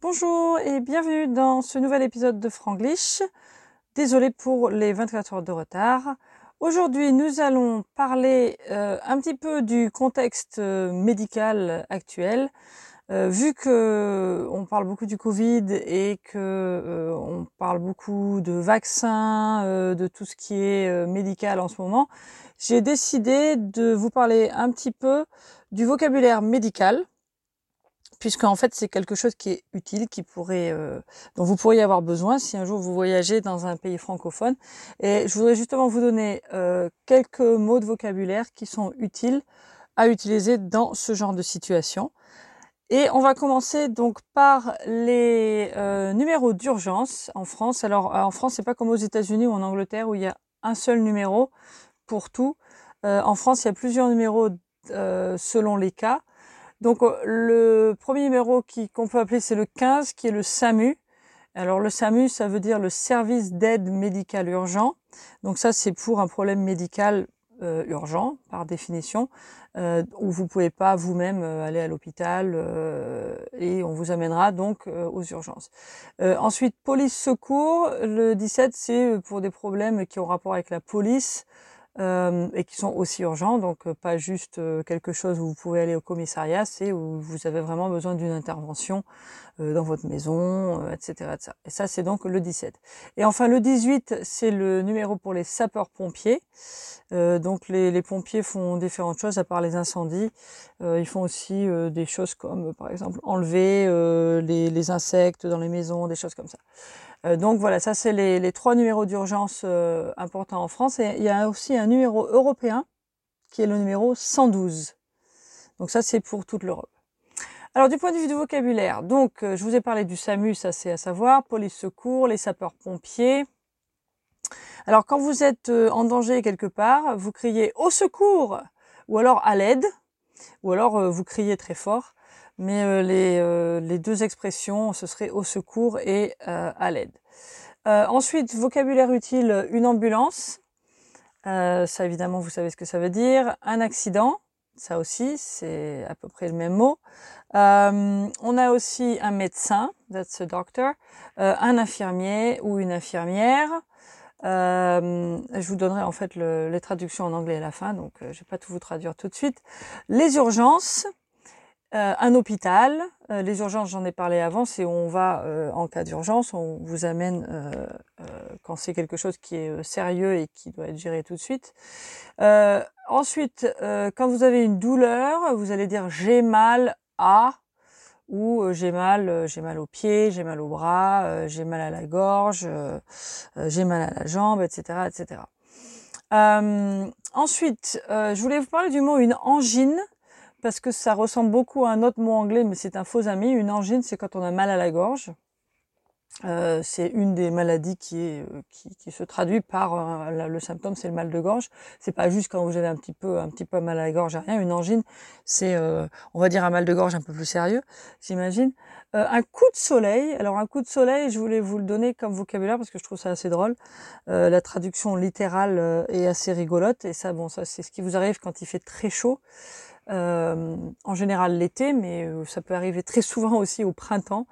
Bonjour et bienvenue dans ce nouvel épisode de Franglish. Désolé pour les 24 heures de retard. Aujourd'hui, nous allons parler euh, un petit peu du contexte euh, médical actuel. Euh, vu que on parle beaucoup du Covid et que on parle beaucoup de vaccins, de tout ce qui est médical en ce moment, j'ai décidé de vous parler un petit peu du vocabulaire médical puisque en fait c'est quelque chose qui est utile, qui pourrait, euh, dont vous pourriez avoir besoin si un jour vous voyagez dans un pays francophone. Et je voudrais justement vous donner euh, quelques mots de vocabulaire qui sont utiles à utiliser dans ce genre de situation. Et on va commencer donc par les euh, numéros d'urgence en France. Alors en France, c'est pas comme aux États-Unis ou en Angleterre où il y a un seul numéro pour tout. en France, il y a plusieurs numéros selon les cas. Donc euh, le premier numéro qu'on peut appeler c'est le 15 qui est le SAMU. Alors le SAMU ça veut dire le service d'aide médicale urgent. Donc ça c'est pour un problème médical euh, urgent par définition euh, où vous pouvez pas vous-même euh, aller à l'hôpital et on vous amènera donc aux urgences. ensuite police secours le 17 c'est pour des problèmes qui ont rapport avec la police euh, et qui sont aussi urgents, donc euh, pas juste euh, quelque chose où vous pouvez aller au commissariat, c'est où vous avez vraiment besoin d'une intervention dans votre maison, etc., etc. Et ça, c'est donc le 17. Et enfin, le 18, c'est le numéro pour les sapeurs-pompiers. donc les, pompiers font différentes choses à part les incendies. ils font aussi des choses comme, par exemple, enlever les insectes dans les maisons, des choses comme ça. Euh, donc voilà, ça c'est les, trois numéros d'urgence euh, importants en France. Et il y a aussi un numéro européen qui est le numéro 112. Donc ça c'est pour toute l'Europe. Alors du point de vue du vocabulaire, donc euh, je vous ai parlé du SAMU, ça c'est à savoir, police secours, les sapeurs-pompiers. Alors quand vous êtes en danger quelque part, vous criez au secours ou alors à l'aide, ou alors vous criez très fort mais euh, les, euh, les, deux expressions, ce serait au secours et euh, à l'aide. ensuite, vocabulaire utile, une ambulance. ça, évidemment, vous savez ce que ça veut dire. Un accident, ça aussi, c'est à peu près le même mot. on a aussi un médecin, that's a doctor, un infirmier ou une infirmière. je vous donnerai en fait le, les traductions en anglais à la fin, donc je ne vais pas tout vous traduire tout de suite. Les urgences, euh, un hôpital, euh, les urgences, j'en ai parlé avant, c'est où on va euh, en cas d'urgence, on vous amène quand c'est quelque chose qui est sérieux et qui doit être géré tout de suite. ensuite, quand vous avez une douleur, vous allez dire j'ai mal à ou j'ai mal, j'ai mal au pied, j'ai mal au bras, j'ai mal à la gorge, j'ai mal à la jambe, etc., etc. ensuite, je voulais vous parler du mot une angine parce que ça ressemble beaucoup à un autre mot anglais, mais c'est un faux ami. Une angine, c'est quand on a mal à la gorge. Euh, c'est une des maladies qui, est, euh, qui, qui se traduit par euh, le symptôme, c'est le mal de gorge. C'est pas juste quand vous avez un petit peu, un petit peu mal à la gorge, rien. Une angine, c'est, on va dire, un mal de gorge un peu plus sérieux, j'imagine. un coup de soleil. Alors un coup de soleil, je voulais vous le donner comme vocabulaire parce que je trouve ça assez drôle. la traduction littérale est assez rigolote et ça, bon, ça c'est ce qui vous arrive quand il fait très chaud. Euh, en général l'été, mais euh, ça peut arriver très souvent aussi au printemps,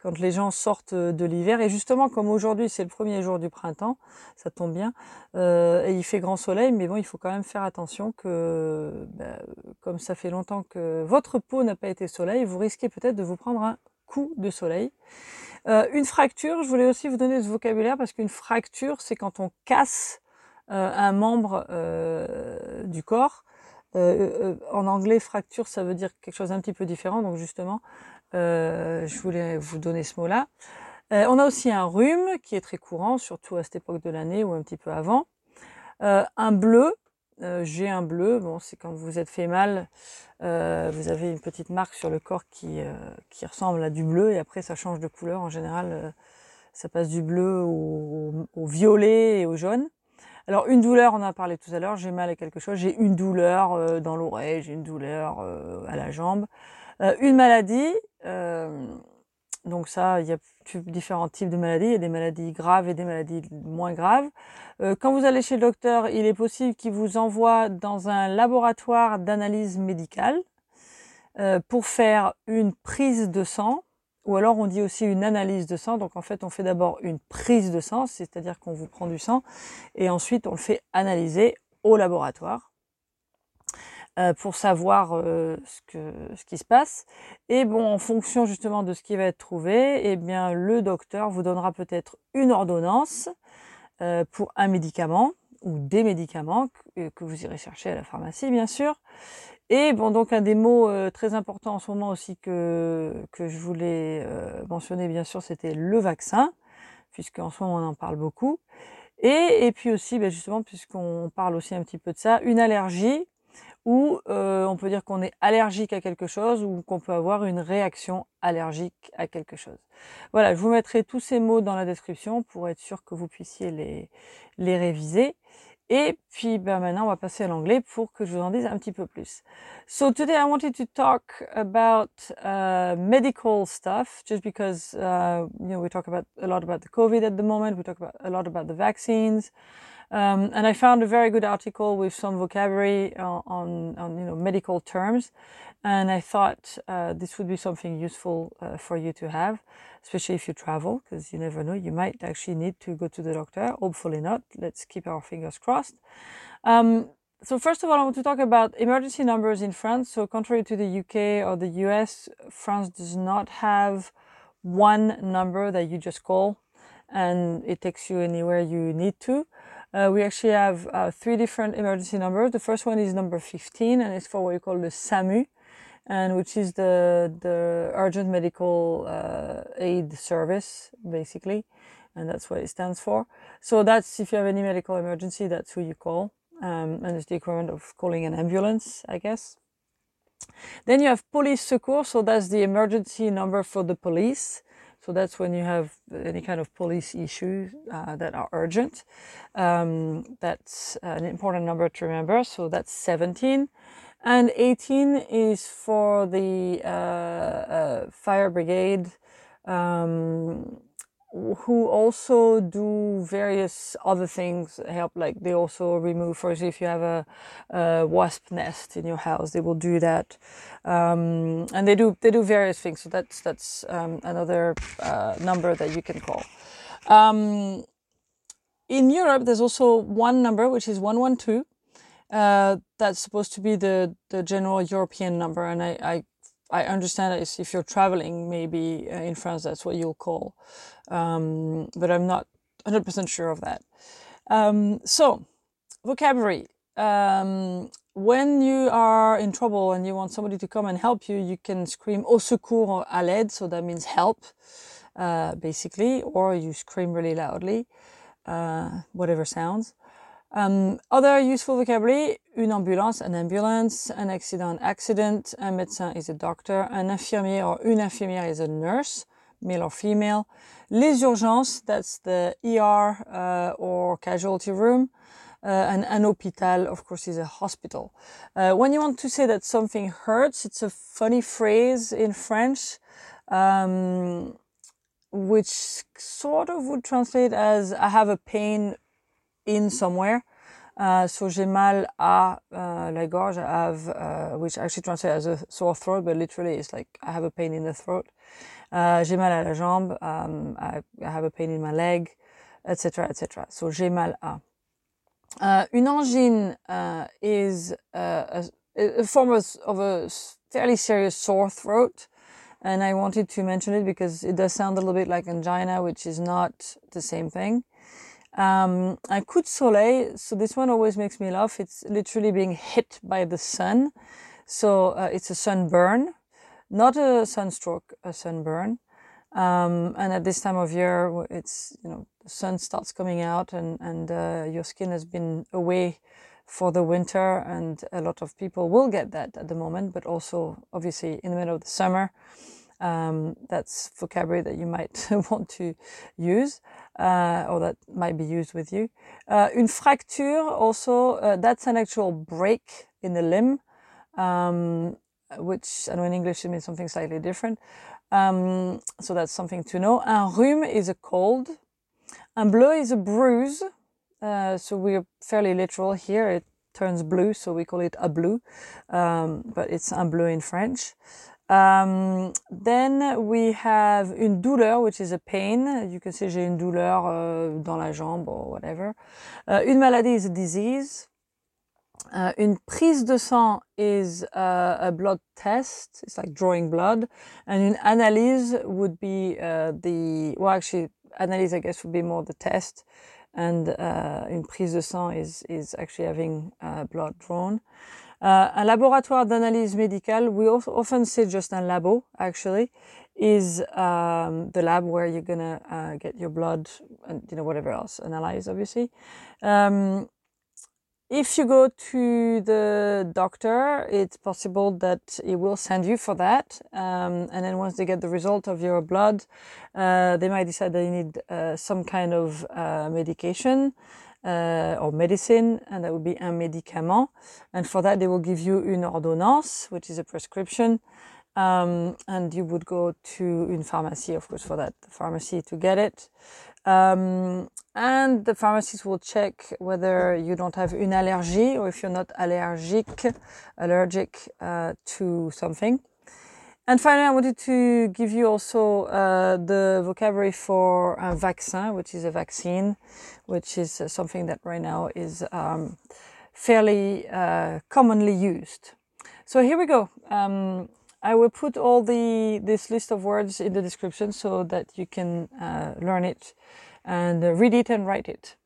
quand les gens sortent de l'hiver. Et justement, comme aujourd'hui c'est le premier jour du printemps, ça tombe bien, euh, et il fait grand soleil, mais bon, il faut quand même faire attention que, bah, comme ça fait longtemps que votre peau n'a pas été soleil, vous risquez peut-être de vous prendre un coup de soleil. Euh, une fracture, je voulais aussi vous donner ce vocabulaire parce qu'une fracture, c'est quand on casse un membre du corps. Euh, euh, en anglais, fracture, ça veut dire quelque chose d'un petit peu différent. Donc justement, euh, je voulais vous donner ce mot-là. on a aussi un rhume qui est très courant, surtout à cette époque de l'année ou un petit peu avant. un bleu, j'ai un bleu. Bon, c'est quand vous êtes fait mal, vous avez une petite marque sur le corps qui, qui ressemble à du bleu et après ça change de couleur. En général, ça passe du bleu au, au, violet et au jaune. Alors une douleur, on en a parlé tout à l'heure, j'ai mal à quelque chose, j'ai une douleur euh, dans l'oreille, j'ai une douleur euh, à la jambe. Euh, une maladie, donc ça, il y a différents types de maladies, il y a des maladies graves et des maladies moins graves. quand vous allez chez le docteur, il est possible qu'il vous envoie dans un laboratoire d'analyse médicale pour faire une prise de sang ou alors on dit aussi une analyse de sang. Donc en fait, on fait d'abord une prise de sang, c'est-à-dire qu'on vous prend du sang, et ensuite on le fait analyser au laboratoire euh, pour savoir euh, ce, qui se passe. Et bon, en fonction justement de ce qui va être trouvé, eh bien le docteur vous donnera peut-être une ordonnance euh, pour un médicament ou des médicaments que, vous irez chercher à la pharmacie, bien sûr. Et bon, donc un des mots euh, très importants en ce moment aussi que, que je voulais euh, mentionner, bien sûr, c'était le vaccin, puisqu'en ce moment on en parle beaucoup. Et, et puis aussi, ben justement, puisqu'on parle aussi un petit peu de ça, une allergie, où euh, on peut dire qu'on est allergique à quelque chose ou qu'on peut avoir une réaction allergique à quelque chose. Voilà, je vous mettrai tous ces mots dans la description pour être sûr que vous puissiez les, les réviser. Et puis ben maintenant, on va passer à l'anglais pour que je vous en dise un petit peu plus. So today I wanted to talk about uh, medical stuff, just because uh, you know we talk about a lot about the COVID at the moment. We talk about a lot about the vaccines. Um, and I found a very good article with some vocabulary on, on, on you know medical terms, and I thought uh, this would be something useful uh, for you to have, especially if you travel, because you never know, you might actually need to go to the doctor. Hopefully not. Let's keep our fingers crossed. Um, so first of all, I want to talk about emergency numbers in France. So contrary to the UK or the US, France does not have one number that you just call and it takes you anywhere you need to. Uh, we actually have uh, three different emergency numbers. The first one is number 15 and it's for what you call the SAMU and which is the, the urgent medical uh, aid service basically. And that's what it stands for. So that's if you have any medical emergency, that's who you call. Um, and it's the equivalent of calling an ambulance, I guess. Then you have police secours. So that's the emergency number for the police. So that's when you have any kind of police issues uh, that are urgent. Um, that's an important number to remember. So that's 17. And 18 is for the uh, uh, fire brigade, um, who also do various other things help like they also remove for example if you have a, a wasp nest in your house they will do that. Um, and they do they do various things so that's that's um, another uh, number that you can call. Um, in europe there's also one number which is 112 uh, that's supposed to be the the general european number and i, I I understand that if you're traveling, maybe uh, in France, that's what you'll call. Um, but I'm not 100% sure of that. Um, so, vocabulary. Um, when you are in trouble and you want somebody to come and help you, you can scream au secours à l'aide. So that means help, uh, basically, or you scream really loudly, uh, whatever sounds. Um, other useful vocabulary, une ambulance, an ambulance, an accident, accident, un médecin is a doctor, un infirmier or une infirmière is a nurse, male or female. Les urgences, that's the ER uh, or casualty room. Uh, and an hôpital, of course, is a hospital. Uh, when you want to say that something hurts, it's a funny phrase in French, um, which sort of would translate as I have a pain in somewhere. Uh, so j'ai mal à uh, la gorge, I have, uh, which actually translates as a sore throat, but literally it's like I have a pain in the throat. Uh, j'ai mal à la jambe, um, I, I, have a pain in my leg, etc., etc. So j'ai mal à. Uh, une angine uh, is a, a, form of, of a fairly serious sore throat. And I wanted to mention it because it does sound a little bit like angina, which is not the same thing. Um, un coup de soleil, so this one always makes me laugh. It's literally being hit by the sun. So uh, it's a sunburn, not a sunstroke, a sunburn. Um, and at this time of year, it's, you know, the sun starts coming out and, and uh, your skin has been away for the winter. And a lot of people will get that at the moment, but also obviously in the middle of the summer. Um, that's vocabulary that you might want to use uh, or that might be used with you. Uh, une fracture also, uh, that's an actual break in the limb, um, which I know in English it means something slightly different. Um, so that's something to know. Un rhume is a cold. Un bleu is a bruise. Uh, so we're fairly literal here. It turns blue, so we call it a bleu, um, but it's un bleu in French. Um, then we have une douleur, which is a pain. You can say j'ai une douleur euh, dans la jambe or whatever. Uh, une maladie is a disease. Uh, une prise de sang is uh, a blood test. It's like drawing blood. And une analyse would be uh, the, well, actually, analyse, I guess, would be more the test. And uh, une prise de sang is, is actually having uh, blood drawn. Uh, un laboratoire d'analyse médicale, we often say just un labo, actually, is um, the lab where you're gonna uh, get your blood and you know whatever else analyzed, obviously. Um, if you go to the doctor, it's possible that he will send you for that. Um, and then once they get the result of your blood, uh, they might decide they need uh, some kind of uh, medication uh, or medicine, and that would be un médicament. And for that, they will give you une ordonnance, which is a prescription. Um, and you would go to une pharmacie, of course, for that pharmacy to get it. Um, and the pharmacist will check whether you don't have une allergie or if you're not allergic, allergic uh, to something. And finally, I wanted to give you also uh, the vocabulary for a vaccin, which is a vaccine, which is uh, something that right now is um, fairly uh, commonly used. So here we go. Um, I will put all the this list of words in the description so that you can uh, learn it and uh, read it and write it.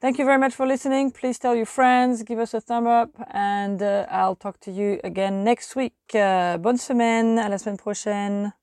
Thank you very much for listening. Please tell your friends, give us a thumb up, and uh, I'll talk to you again next week. Uh, bonne semaine, à la semaine prochaine.